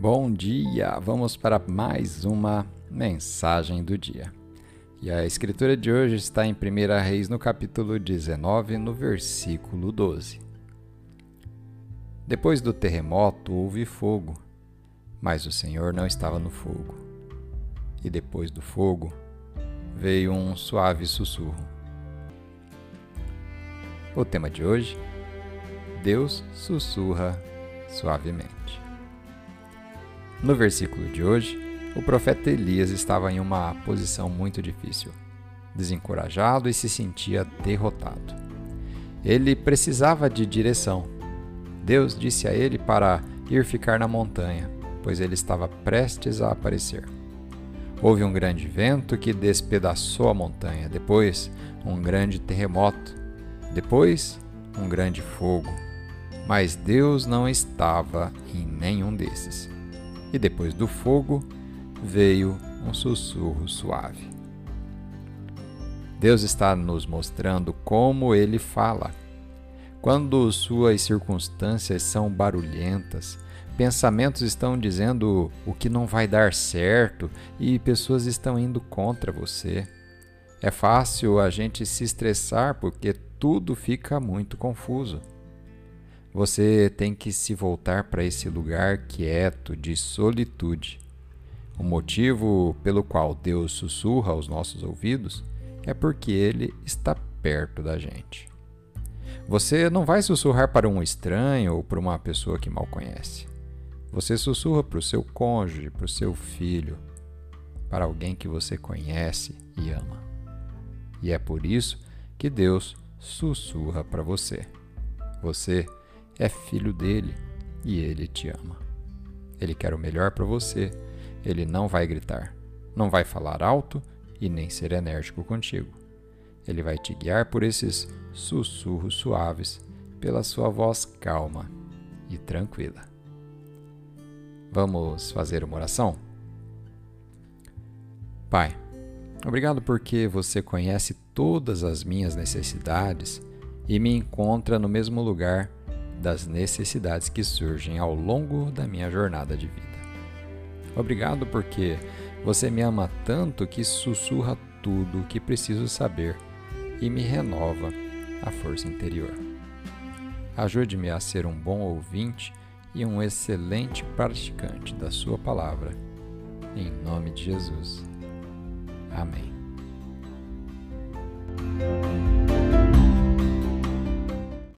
Bom dia! Vamos para mais uma mensagem do dia. E a escritura de hoje está em 1 Reis, no capítulo 19, no versículo 12. Depois do terremoto houve fogo, mas o Senhor não estava no fogo. E depois do fogo veio um suave sussurro. O tema de hoje: Deus sussurra suavemente. No versículo de hoje, o profeta Elias estava em uma posição muito difícil, desencorajado e se sentia derrotado. Ele precisava de direção. Deus disse a ele para ir ficar na montanha, pois ele estava prestes a aparecer. Houve um grande vento que despedaçou a montanha, depois, um grande terremoto, depois, um grande fogo. Mas Deus não estava em nenhum desses e depois do fogo veio um sussurro suave. Deus está nos mostrando como ele fala. Quando suas circunstâncias são barulhentas, pensamentos estão dizendo o que não vai dar certo e pessoas estão indo contra você. É fácil a gente se estressar porque tudo fica muito confuso. Você tem que se voltar para esse lugar quieto de solitude. O motivo pelo qual Deus sussurra aos nossos ouvidos é porque Ele está perto da gente. Você não vai sussurrar para um estranho ou para uma pessoa que mal conhece. Você sussurra para o seu cônjuge, para o seu filho, para alguém que você conhece e ama. E é por isso que Deus sussurra para você. Você é filho dele e ele te ama. Ele quer o melhor para você. Ele não vai gritar, não vai falar alto e nem ser enérgico contigo. Ele vai te guiar por esses sussurros suaves, pela sua voz calma e tranquila. Vamos fazer uma oração? Pai, obrigado porque você conhece todas as minhas necessidades e me encontra no mesmo lugar das necessidades que surgem ao longo da minha jornada de vida. Obrigado porque você me ama tanto que sussurra tudo o que preciso saber e me renova a força interior. Ajude-me a ser um bom ouvinte e um excelente praticante da Sua palavra. Em nome de Jesus. Amém.